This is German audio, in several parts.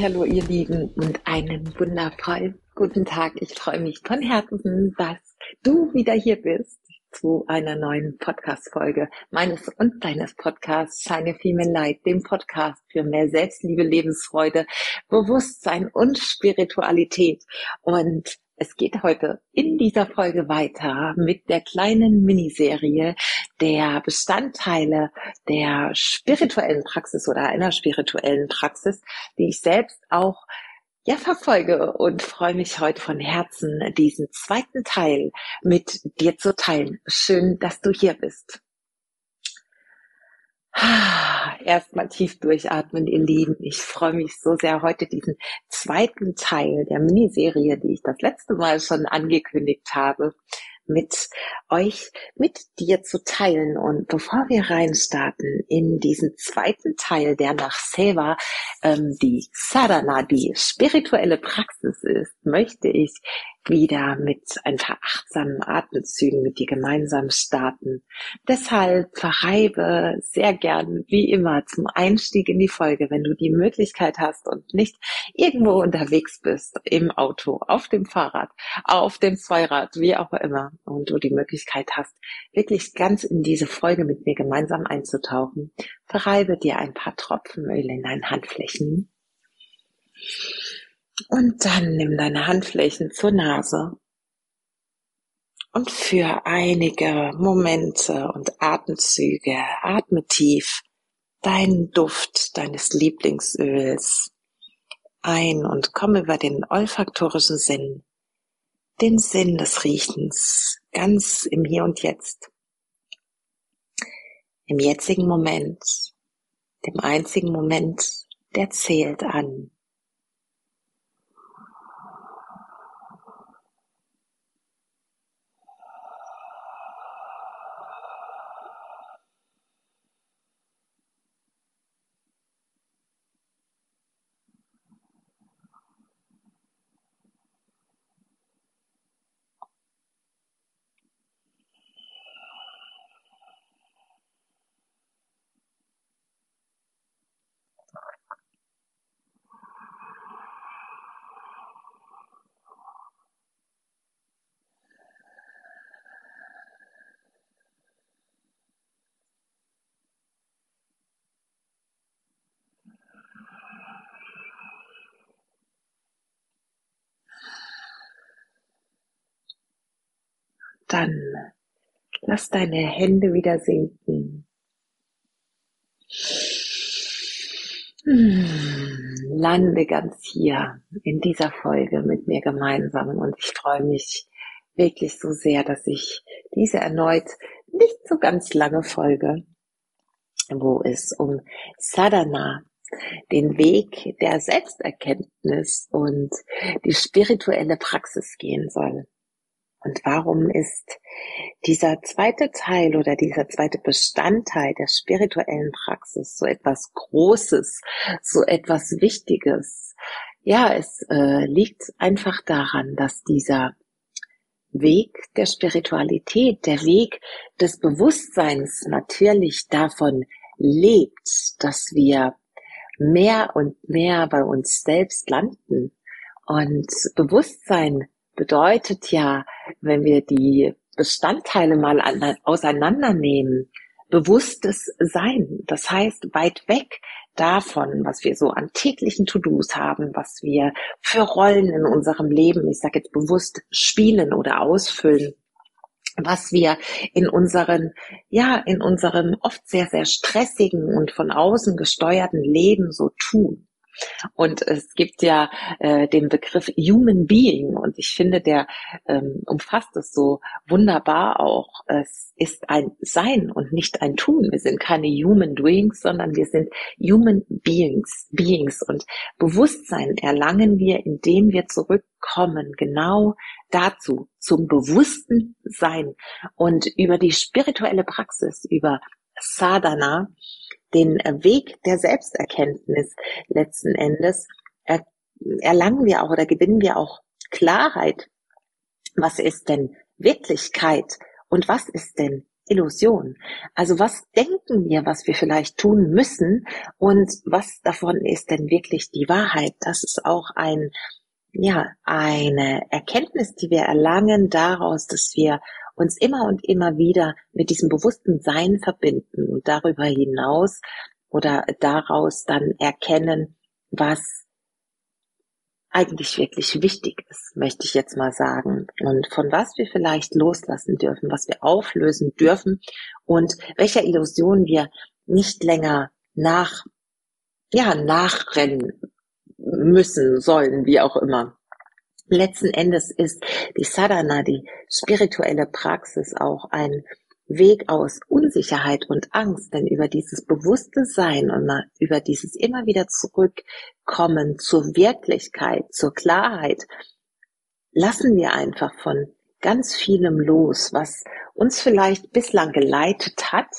Hallo, ihr Lieben und einen wundervollen guten Tag. Ich freue mich von Herzen, dass du wieder hier bist zu einer neuen Podcast-Folge meines und deines Podcasts Shine Female Light, dem Podcast für mehr Selbstliebe, Lebensfreude, Bewusstsein und Spiritualität. Und es geht heute in dieser Folge weiter mit der kleinen Miniserie der Bestandteile der spirituellen Praxis oder einer spirituellen Praxis, die ich selbst auch ja verfolge und freue mich heute von Herzen, diesen zweiten Teil mit dir zu teilen. Schön, dass du hier bist. Erstmal tief durchatmen, ihr Lieben. Ich freue mich so sehr, heute diesen zweiten Teil der Miniserie, die ich das letzte Mal schon angekündigt habe, mit euch, mit dir zu teilen. Und bevor wir reinstarten in diesen zweiten Teil, der nach Seva ähm, die Sadhana, die spirituelle Praxis ist, möchte ich wieder mit ein paar achtsamen Atemzügen mit dir gemeinsam starten. Deshalb verreibe sehr gern, wie immer, zum Einstieg in die Folge, wenn du die Möglichkeit hast und nicht irgendwo unterwegs bist, im Auto, auf dem Fahrrad, auf dem Zweirad, wie auch immer, und du die Möglichkeit hast, wirklich ganz in diese Folge mit mir gemeinsam einzutauchen, verreibe dir ein paar Tropfen Öl in deinen Handflächen und dann nimm deine Handflächen zur Nase und für einige Momente und Atemzüge atme tief deinen Duft deines Lieblingsöls ein und komm über den olfaktorischen Sinn, den Sinn des Riechens, ganz im Hier und Jetzt, im jetzigen Moment, dem einzigen Moment, der zählt an. Dann lass deine Hände wieder sinken. Hm, lande ganz hier in dieser Folge mit mir gemeinsam und ich freue mich wirklich so sehr, dass ich diese erneut nicht so ganz lange Folge, wo es um Sadhana, den Weg der Selbsterkenntnis und die spirituelle Praxis gehen soll. Und warum ist dieser zweite Teil oder dieser zweite Bestandteil der spirituellen Praxis so etwas Großes, so etwas Wichtiges? Ja, es äh, liegt einfach daran, dass dieser Weg der Spiritualität, der Weg des Bewusstseins natürlich davon lebt, dass wir mehr und mehr bei uns selbst landen. Und Bewusstsein bedeutet ja, wenn wir die Bestandteile mal auseinandernehmen, bewusstes Sein. Das heißt, weit weg davon, was wir so an täglichen To-Dos haben, was wir für Rollen in unserem Leben, ich sage jetzt bewusst, spielen oder ausfüllen, was wir in unseren, ja, in unserem oft sehr, sehr stressigen und von außen gesteuerten Leben so tun. Und es gibt ja äh, den Begriff Human Being und ich finde, der ähm, umfasst es so wunderbar auch. Es ist ein Sein und nicht ein Tun. Wir sind keine Human Doings, sondern wir sind Human Beings, Beings und Bewusstsein erlangen wir, indem wir zurückkommen, genau dazu, zum bewussten Sein und über die spirituelle Praxis, über Sadhana, den Weg der Selbsterkenntnis letzten Endes er, erlangen wir auch oder gewinnen wir auch Klarheit. Was ist denn Wirklichkeit und was ist denn Illusion. Also was denken wir, was wir vielleicht tun müssen und was davon ist denn wirklich die Wahrheit? Das ist auch ein, ja, eine Erkenntnis, die wir erlangen daraus, dass wir uns immer und immer wieder mit diesem bewussten Sein verbinden und darüber hinaus oder daraus dann erkennen, was eigentlich wirklich wichtig ist, möchte ich jetzt mal sagen. Und von was wir vielleicht loslassen dürfen, was wir auflösen dürfen und welcher Illusion wir nicht länger nach, ja, nachrennen müssen, sollen, wie auch immer. Letzten Endes ist die Sadhana, die spirituelle Praxis auch ein Weg aus Unsicherheit und Angst, denn über dieses bewusste Sein und über dieses immer wieder zurückkommen zur Wirklichkeit, zur Klarheit, lassen wir einfach von ganz vielem los, was uns vielleicht bislang geleitet hat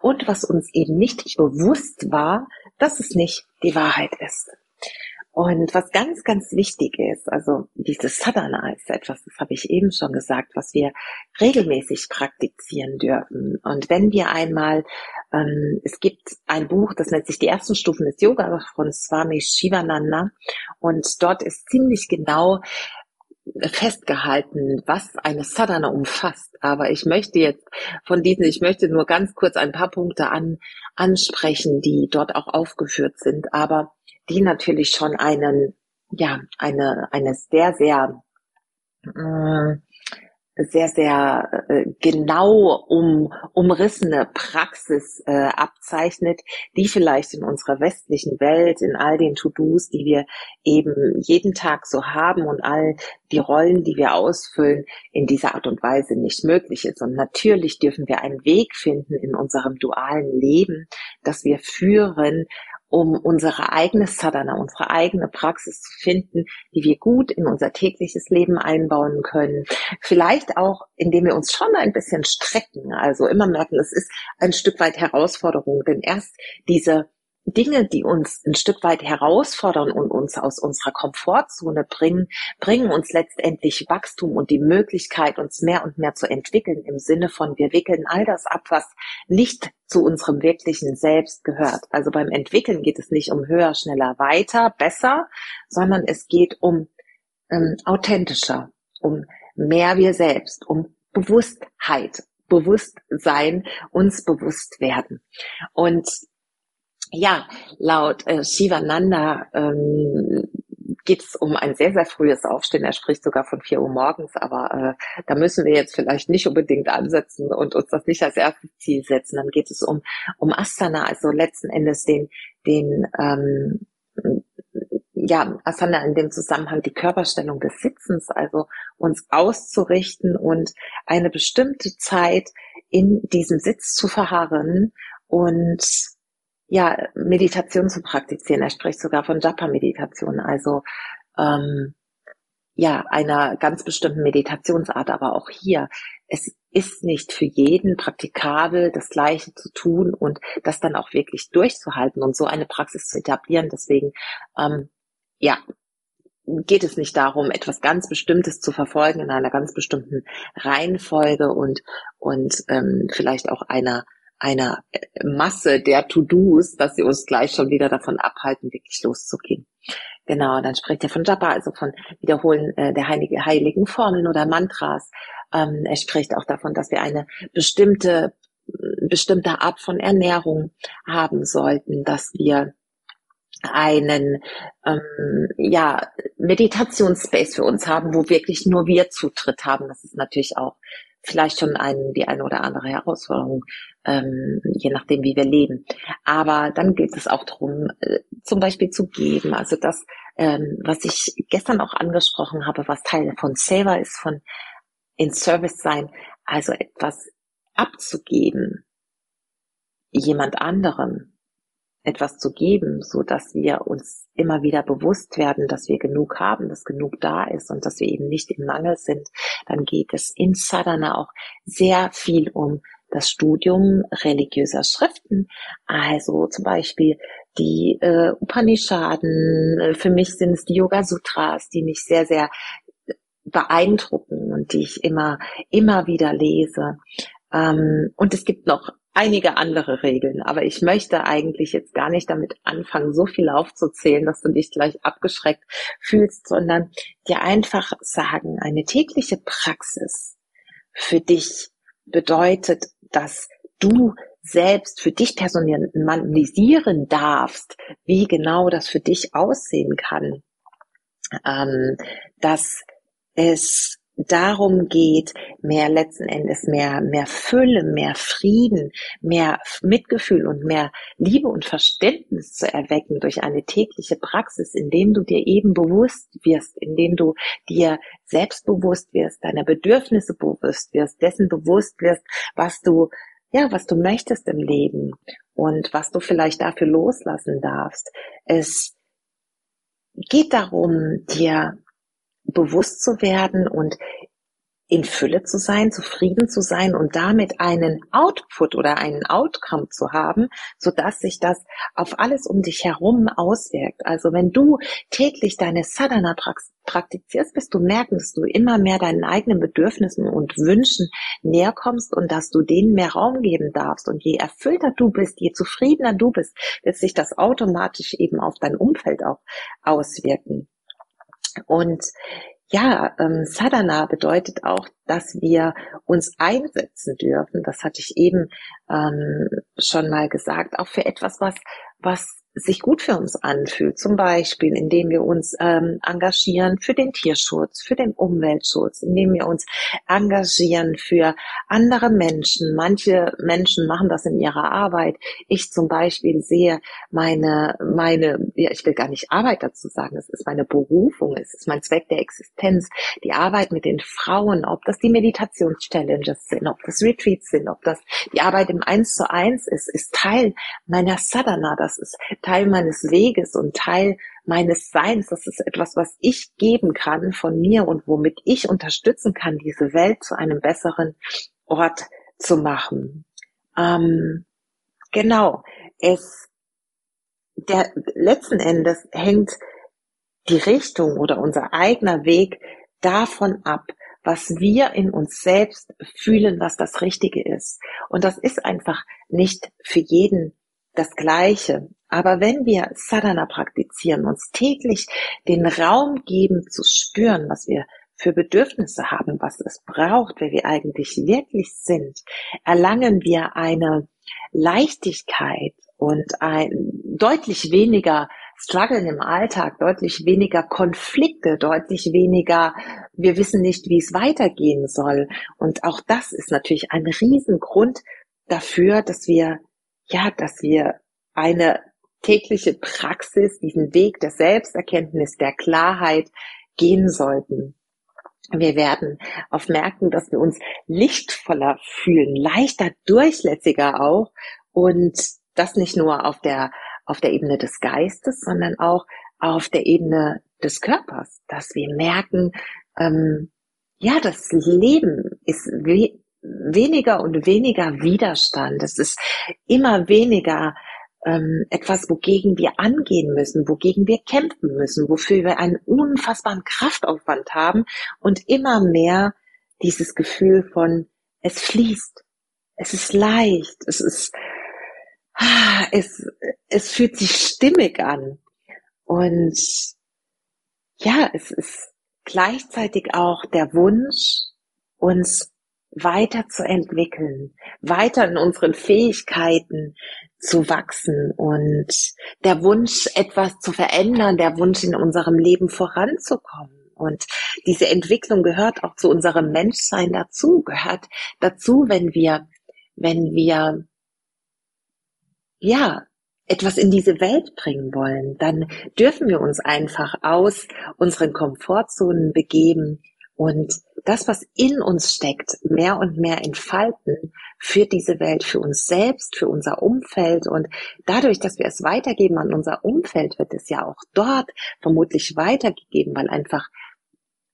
und was uns eben nicht bewusst war, dass es nicht die Wahrheit ist. Und was ganz, ganz wichtig ist, also dieses Sadhana ist etwas, das habe ich eben schon gesagt, was wir regelmäßig praktizieren dürfen. Und wenn wir einmal, ähm, es gibt ein Buch, das nennt sich Die ersten Stufen des Yoga von Swami Shivananda und dort ist ziemlich genau festgehalten, was eine Sadhana umfasst. Aber ich möchte jetzt von diesen, ich möchte nur ganz kurz ein paar Punkte an, ansprechen, die dort auch aufgeführt sind. Aber die natürlich schon einen, ja, eine, eine sehr, sehr, äh, sehr, sehr äh, genau um, umrissene Praxis äh, abzeichnet, die vielleicht in unserer westlichen Welt, in all den To-Dos, die wir eben jeden Tag so haben und all die Rollen, die wir ausfüllen, in dieser Art und Weise nicht möglich ist. Und natürlich dürfen wir einen Weg finden in unserem dualen Leben, dass wir führen, um unsere eigene Sadhana, unsere eigene Praxis zu finden, die wir gut in unser tägliches Leben einbauen können. Vielleicht auch, indem wir uns schon ein bisschen strecken, also immer merken, es ist ein Stück weit Herausforderung, denn erst diese Dinge, die uns ein Stück weit herausfordern und uns aus unserer Komfortzone bringen, bringen uns letztendlich Wachstum und die Möglichkeit, uns mehr und mehr zu entwickeln im Sinne von, wir wickeln all das ab, was nicht zu unserem wirklichen Selbst gehört. Also beim Entwickeln geht es nicht um höher, schneller, weiter, besser, sondern es geht um ähm, authentischer, um mehr wir selbst, um Bewusstheit, Bewusstsein, uns bewusst werden. Und ja, laut äh, Shivananda ähm, geht es um ein sehr, sehr frühes Aufstehen. Er spricht sogar von vier Uhr morgens, aber äh, da müssen wir jetzt vielleicht nicht unbedingt ansetzen und uns das nicht als erstes Ziel setzen. Dann geht es um, um Asana, also letzten Endes den, den ähm, ja, Asana in dem Zusammenhang die Körperstellung des Sitzens, also uns auszurichten und eine bestimmte Zeit in diesem Sitz zu verharren und ja, Meditation zu praktizieren. Er spricht sogar von Japa-Meditation, also ähm, ja, einer ganz bestimmten Meditationsart, aber auch hier, es ist nicht für jeden praktikabel, das Gleiche zu tun und das dann auch wirklich durchzuhalten und so eine Praxis zu etablieren. Deswegen, ähm, ja, geht es nicht darum, etwas ganz Bestimmtes zu verfolgen in einer ganz bestimmten Reihenfolge und, und ähm, vielleicht auch einer einer äh, Masse der To-Dos, dass sie uns gleich schon wieder davon abhalten, wirklich loszugehen. Genau, dann spricht er von Japa, also von Wiederholen äh, der heilige, heiligen Formeln oder Mantras. Ähm, er spricht auch davon, dass wir eine bestimmte, bestimmte Art von Ernährung haben sollten, dass wir einen ähm, ja, Meditationsspace für uns haben, wo wirklich nur wir Zutritt haben. Das ist natürlich auch vielleicht schon ein, die eine oder andere Herausforderung, ähm, je nachdem, wie wir leben. Aber dann geht es auch darum, äh, zum Beispiel zu geben. Also das, ähm, was ich gestern auch angesprochen habe, was Teil von Saver ist, von in Service sein, also etwas abzugeben, jemand anderem etwas zu geben, so dass wir uns immer wieder bewusst werden, dass wir genug haben, dass genug da ist und dass wir eben nicht im Mangel sind, dann geht es in Sadhana auch sehr viel um das Studium religiöser Schriften. Also zum Beispiel die äh, Upanishaden, für mich sind es die Yoga Sutras, die mich sehr, sehr beeindrucken und die ich immer, immer wieder lese. Ähm, und es gibt noch einige andere Regeln, aber ich möchte eigentlich jetzt gar nicht damit anfangen, so viel aufzuzählen, dass du dich gleich abgeschreckt fühlst, sondern dir einfach sagen, eine tägliche Praxis für dich bedeutet, dass du selbst für dich personalisieren darfst, wie genau das für dich aussehen kann. Ähm, dass es darum geht, mehr letzten Endes mehr, mehr Fülle, mehr Frieden, mehr Mitgefühl und mehr Liebe und Verständnis zu erwecken durch eine tägliche Praxis, indem du dir eben bewusst wirst, indem du dir selbstbewusst wirst, deiner Bedürfnisse bewusst wirst, dessen bewusst wirst, was du ja, was du möchtest im Leben und was du vielleicht dafür loslassen darfst. Es geht darum, dir bewusst zu werden und in Fülle zu sein, zufrieden zu sein und damit einen Output oder einen Outcome zu haben, so dass sich das auf alles um dich herum auswirkt. Also wenn du täglich deine Sadhana praktizierst, wirst du merken, dass du immer mehr deinen eigenen Bedürfnissen und Wünschen näher kommst und dass du denen mehr Raum geben darfst. Und je erfüllter du bist, je zufriedener du bist, wird sich das automatisch eben auf dein Umfeld auch auswirken. Und ja, ähm, Sadhana bedeutet auch, dass wir uns einsetzen dürfen. Das hatte ich eben ähm, schon mal gesagt, auch für etwas, was was sich gut für uns anfühlt, zum Beispiel indem wir uns ähm, engagieren für den Tierschutz, für den Umweltschutz, indem wir uns engagieren für andere Menschen. Manche Menschen machen das in ihrer Arbeit. Ich zum Beispiel sehe meine, meine, ja, ich will gar nicht Arbeit dazu sagen, es ist meine Berufung, es ist mein Zweck der Existenz, die Arbeit mit den Frauen, ob das die Meditationschallenges sind, ob das Retreats sind, ob das die Arbeit im Eins zu Eins ist, ist Teil meiner Sadhana, das ist Teil meines Weges und Teil meines Seins. Das ist etwas, was ich geben kann von mir und womit ich unterstützen kann, diese Welt zu einem besseren Ort zu machen. Ähm, genau. Es, der, letzten Endes hängt die Richtung oder unser eigener Weg davon ab, was wir in uns selbst fühlen, was das Richtige ist. Und das ist einfach nicht für jeden das Gleiche. Aber wenn wir Sadhana praktizieren, uns täglich den Raum geben zu spüren, was wir für Bedürfnisse haben, was es braucht, wer wir eigentlich wirklich sind, erlangen wir eine Leichtigkeit und ein deutlich weniger Struggeln im Alltag, deutlich weniger Konflikte, deutlich weniger, wir wissen nicht, wie es weitergehen soll. Und auch das ist natürlich ein Riesengrund dafür, dass wir, ja, dass wir eine tägliche Praxis, diesen Weg der Selbsterkenntnis, der Klarheit gehen sollten. Wir werden auf merken, dass wir uns lichtvoller fühlen, leichter, durchlässiger auch und das nicht nur auf der, auf der Ebene des Geistes, sondern auch auf der Ebene des Körpers, dass wir merken, ähm, ja, das Leben ist we weniger und weniger Widerstand. Es ist immer weniger ähm, etwas, wogegen wir angehen müssen, wogegen wir kämpfen müssen, wofür wir einen unfassbaren Kraftaufwand haben und immer mehr dieses Gefühl von es fließt, es ist leicht, es ist ah, es es fühlt sich stimmig an. Und ja, es ist gleichzeitig auch der Wunsch, uns weiterzuentwickeln, weiter in unseren Fähigkeiten zu wachsen und der Wunsch, etwas zu verändern, der Wunsch in unserem Leben voranzukommen. Und diese Entwicklung gehört auch zu unserem Menschsein dazu, gehört dazu, wenn wir, wenn wir, ja, etwas in diese Welt bringen wollen, dann dürfen wir uns einfach aus unseren Komfortzonen begeben und das, was in uns steckt, mehr und mehr entfalten für diese Welt, für uns selbst, für unser Umfeld. Und dadurch, dass wir es weitergeben an unser Umfeld, wird es ja auch dort vermutlich weitergegeben, weil einfach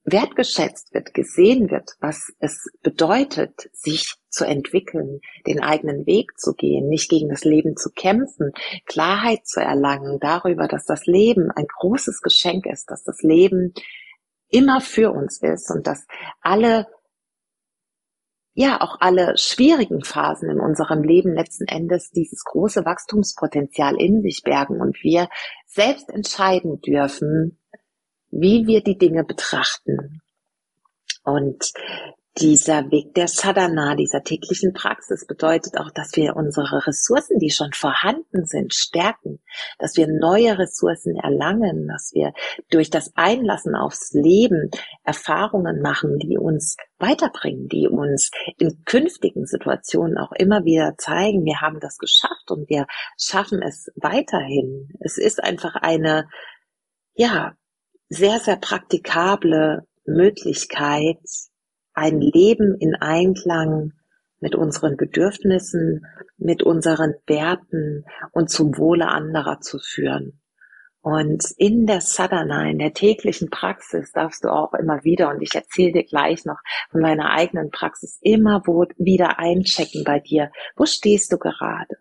wertgeschätzt wird, gesehen wird, was es bedeutet, sich zu entwickeln, den eigenen Weg zu gehen, nicht gegen das Leben zu kämpfen, Klarheit zu erlangen darüber, dass das Leben ein großes Geschenk ist, dass das Leben immer für uns ist und dass alle ja auch alle schwierigen Phasen in unserem Leben letzten Endes dieses große Wachstumspotenzial in sich bergen und wir selbst entscheiden dürfen, wie wir die Dinge betrachten. Und dieser Weg der Sadhana, dieser täglichen Praxis bedeutet auch, dass wir unsere Ressourcen, die schon vorhanden sind, stärken, dass wir neue Ressourcen erlangen, dass wir durch das Einlassen aufs Leben Erfahrungen machen, die uns weiterbringen, die uns in künftigen Situationen auch immer wieder zeigen, wir haben das geschafft und wir schaffen es weiterhin. Es ist einfach eine, ja, sehr, sehr praktikable Möglichkeit, ein Leben in Einklang mit unseren Bedürfnissen, mit unseren Werten und zum Wohle anderer zu führen. Und in der Sadhana, in der täglichen Praxis darfst du auch immer wieder, und ich erzähle dir gleich noch von meiner eigenen Praxis, immer wieder einchecken bei dir. Wo stehst du gerade?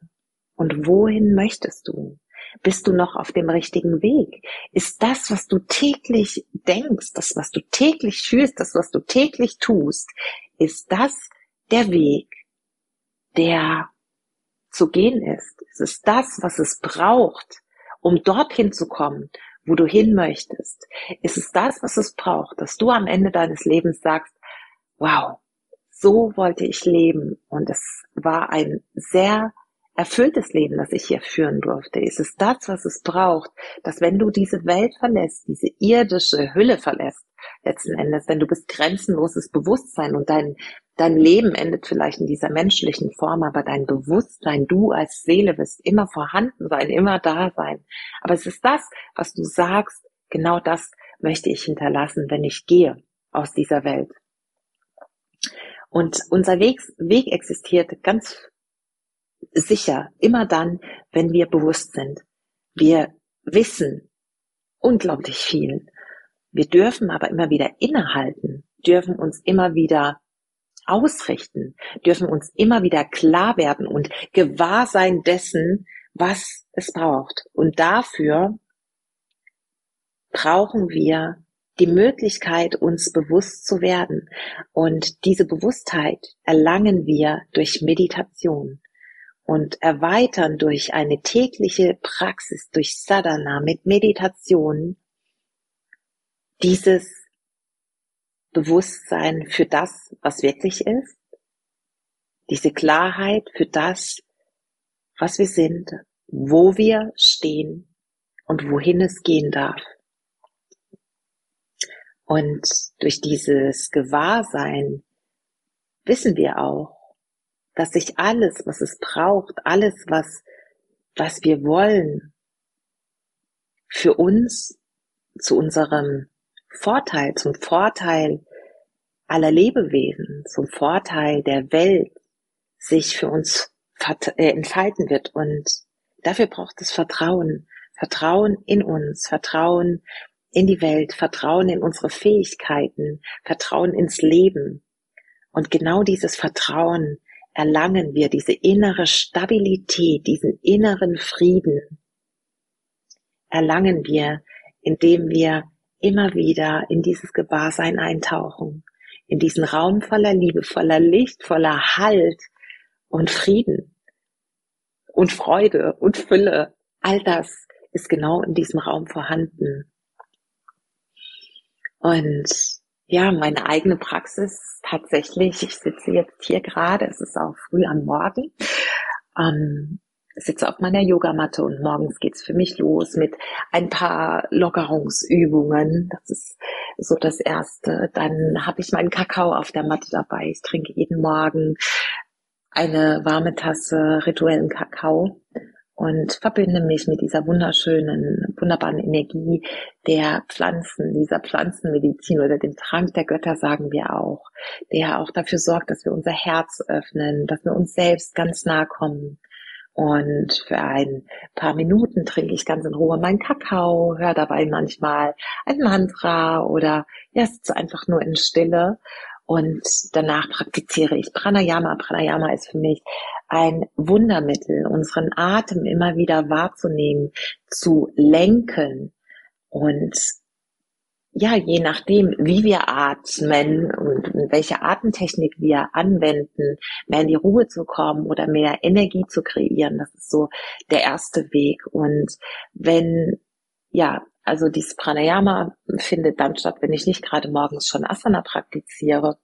Und wohin möchtest du? Bist du noch auf dem richtigen Weg? Ist das, was du täglich denkst, das, was du täglich fühlst, das, was du täglich tust, ist das der Weg, der zu gehen ist? Es ist das, was es braucht, um dorthin zu kommen, wo du hin möchtest. Es ist das, was es braucht, dass du am Ende deines Lebens sagst, wow, so wollte ich leben. Und es war ein sehr erfülltes Leben, das ich hier führen durfte? Ist es das, was es braucht, dass wenn du diese Welt verlässt, diese irdische Hülle verlässt, letzten Endes, denn du bist grenzenloses Bewusstsein und dein, dein Leben endet vielleicht in dieser menschlichen Form, aber dein Bewusstsein, du als Seele wirst immer vorhanden sein, immer da sein. Aber es ist das, was du sagst, genau das möchte ich hinterlassen, wenn ich gehe aus dieser Welt. Und unser Weg, Weg existiert ganz sicher immer dann, wenn wir bewusst sind. Wir wissen unglaublich viel. Wir dürfen aber immer wieder innehalten, dürfen uns immer wieder ausrichten, dürfen uns immer wieder klar werden und gewahr sein dessen, was es braucht. Und dafür brauchen wir die Möglichkeit, uns bewusst zu werden. Und diese Bewusstheit erlangen wir durch Meditation und erweitern durch eine tägliche Praxis, durch Sadhana mit Meditation dieses Bewusstsein für das, was wirklich ist, diese Klarheit für das, was wir sind, wo wir stehen und wohin es gehen darf. Und durch dieses Gewahrsein wissen wir auch, dass sich alles, was es braucht, alles, was, was wir wollen, für uns zu unserem Vorteil, zum Vorteil aller Lebewesen, zum Vorteil der Welt sich für uns äh, entfalten wird. Und dafür braucht es Vertrauen. Vertrauen in uns, Vertrauen in die Welt, Vertrauen in unsere Fähigkeiten, Vertrauen ins Leben. Und genau dieses Vertrauen erlangen wir diese innere Stabilität, diesen inneren Frieden, erlangen wir, indem wir immer wieder in dieses Gewahrsein eintauchen, in diesen Raum voller Liebe, voller Licht, voller Halt und Frieden und Freude und Fülle. All das ist genau in diesem Raum vorhanden. Und ja, meine eigene Praxis tatsächlich, ich sitze jetzt hier gerade, es ist auch früh am Morgen, ähm, sitze auf meiner Yogamatte und morgens geht's für mich los mit ein paar Lockerungsübungen. Das ist so das Erste. Dann habe ich meinen Kakao auf der Matte dabei. Ich trinke jeden Morgen eine warme Tasse rituellen Kakao und verbinde mich mit dieser wunderschönen, wunderbaren Energie der Pflanzen, dieser Pflanzenmedizin oder dem Trank der Götter, sagen wir auch, der auch dafür sorgt, dass wir unser Herz öffnen, dass wir uns selbst ganz nah kommen. Und für ein paar Minuten trinke ich ganz in Ruhe meinen Kakao, höre dabei manchmal ein Mantra oder ja, sitze einfach nur in Stille und danach praktiziere ich Pranayama. Pranayama ist für mich ein Wundermittel, unseren Atem immer wieder wahrzunehmen, zu lenken und ja, je nachdem, wie wir atmen und welche Atemtechnik wir anwenden, mehr in die Ruhe zu kommen oder mehr Energie zu kreieren, das ist so der erste Weg. Und wenn, ja, also dieses Pranayama findet dann statt, wenn ich nicht gerade morgens schon Asana praktiziere.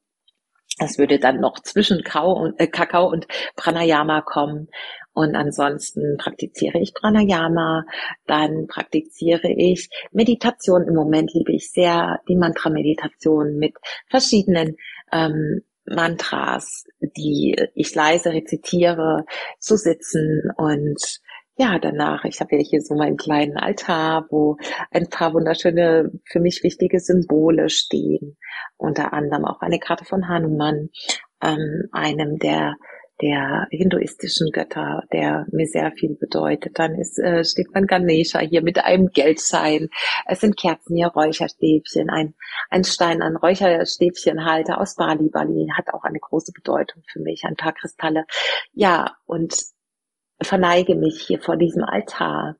Das würde dann noch zwischen äh, Kakao und Pranayama kommen. Und ansonsten praktiziere ich Pranayama, dann praktiziere ich Meditation. Im Moment liebe ich sehr die Mantra-Meditation mit verschiedenen ähm, Mantras, die ich leise rezitiere, zu sitzen und ja, danach, ich habe ja hier so meinen kleinen Altar, wo ein paar wunderschöne, für mich wichtige Symbole stehen. Unter anderem auch eine Karte von Hanuman, ähm, einem der der hinduistischen Götter, der mir sehr viel bedeutet. Dann ist, äh, steht mein Ganesha hier mit einem Geldschein. Es sind Kerzen hier, Räucherstäbchen, ein, ein Stein, ein Räucherstäbchenhalter aus Bali. Bali hat auch eine große Bedeutung für mich, ein paar Kristalle. Ja, und verneige mich hier vor diesem Altar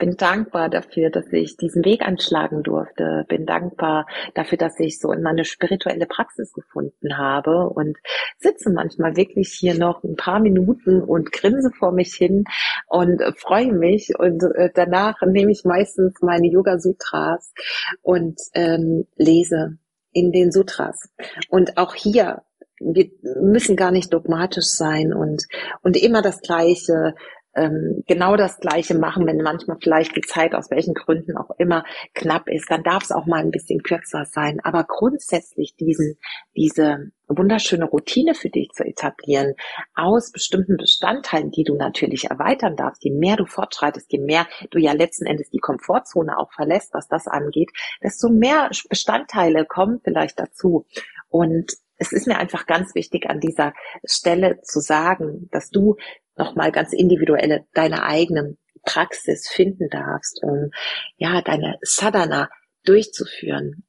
bin dankbar dafür, dass ich diesen Weg anschlagen durfte. Bin dankbar dafür, dass ich so in meine spirituelle Praxis gefunden habe und sitze manchmal wirklich hier noch ein paar Minuten und grinse vor mich hin und freue mich. Und äh, danach nehme ich meistens meine Yoga Sutras und ähm, lese in den Sutras. Und auch hier wir müssen gar nicht dogmatisch sein und, und immer das Gleiche ähm, genau das Gleiche machen, wenn manchmal vielleicht die Zeit aus welchen Gründen auch immer knapp ist, dann darf es auch mal ein bisschen kürzer sein. Aber grundsätzlich diesen, diese wunderschöne Routine für dich zu etablieren aus bestimmten Bestandteilen, die du natürlich erweitern darfst, je mehr du fortschreitest, je mehr du ja letzten Endes die Komfortzone auch verlässt, was das angeht, desto mehr Bestandteile kommen vielleicht dazu. Und es ist mir einfach ganz wichtig an dieser Stelle zu sagen, dass du nochmal ganz individuelle, deine eigene Praxis finden darfst, um ja deine Sadhana durchzuführen.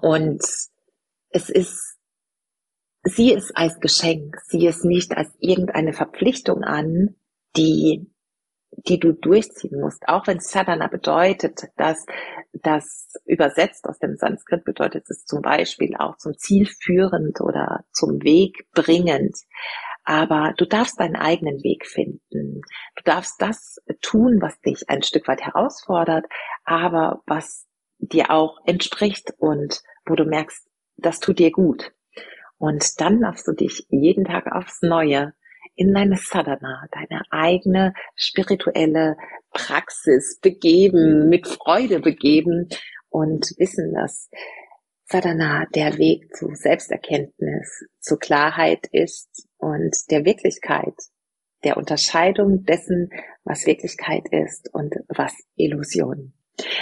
Und es ist, sieh es als Geschenk, sieh es nicht als irgendeine Verpflichtung an, die die du durchziehen musst. Auch wenn Sadhana bedeutet, dass das übersetzt aus dem Sanskrit bedeutet es zum Beispiel auch zum Ziel führend oder zum Weg bringend. Aber du darfst deinen eigenen Weg finden. Du darfst das tun, was dich ein Stück weit herausfordert, aber was dir auch entspricht und wo du merkst, das tut dir gut. Und dann darfst du dich jeden Tag aufs Neue in deine Sadhana, deine eigene spirituelle Praxis begeben, mit Freude begeben und wissen, dass Sadhana der Weg zu Selbsterkenntnis, zu Klarheit ist und der Wirklichkeit, der Unterscheidung dessen, was Wirklichkeit ist und was Illusion.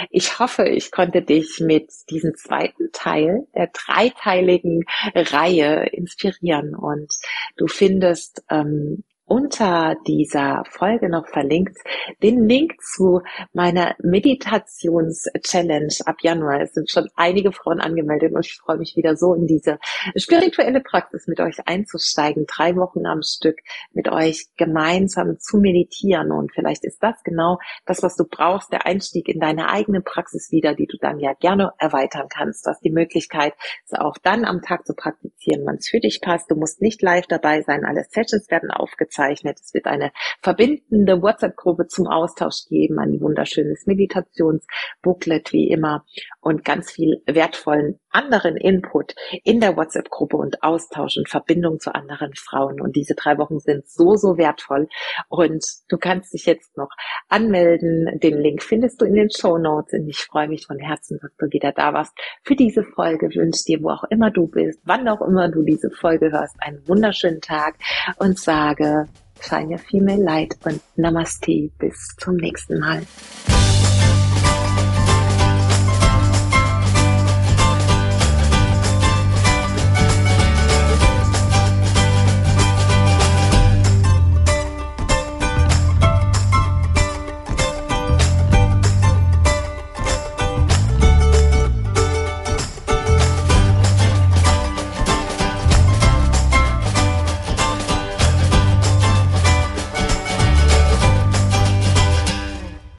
Ich hoffe, ich konnte dich mit diesem zweiten Teil der dreiteiligen Reihe inspirieren und du findest ähm, unter dieser Folge noch verlinkt den Link zu meiner Meditations-Challenge ab Januar. Es sind schon einige Frauen angemeldet und ich freue mich wieder so in diese spirituelle Praxis mit euch einzusteigen, drei Wochen am Stück mit euch gemeinsam zu meditieren. Und vielleicht ist das genau das, was du brauchst, der Einstieg in deine eigene Praxis wieder, die du dann ja gerne erweitern kannst. Du hast die Möglichkeit, es auch dann am Tag zu praktizieren, wann es für dich passt. Du musst nicht live dabei sein. Alle Sessions werden aufgezeigt aufgezeichnet. Es wird eine verbindende WhatsApp-Gruppe zum Austausch geben, ein wunderschönes Meditationsbooklet wie immer und ganz viel wertvollen anderen Input in der WhatsApp-Gruppe und Austausch und Verbindung zu anderen Frauen. Und diese drei Wochen sind so, so wertvoll. Und du kannst dich jetzt noch anmelden. Den Link findest du in den Show Notes. Und ich freue mich von Herzen, dass du wieder da warst für diese Folge. Wünsche dir, wo auch immer du bist, wann auch immer du diese Folge hörst, einen wunderschönen Tag und sage, Shine your female light und Namaste. Bis zum nächsten Mal.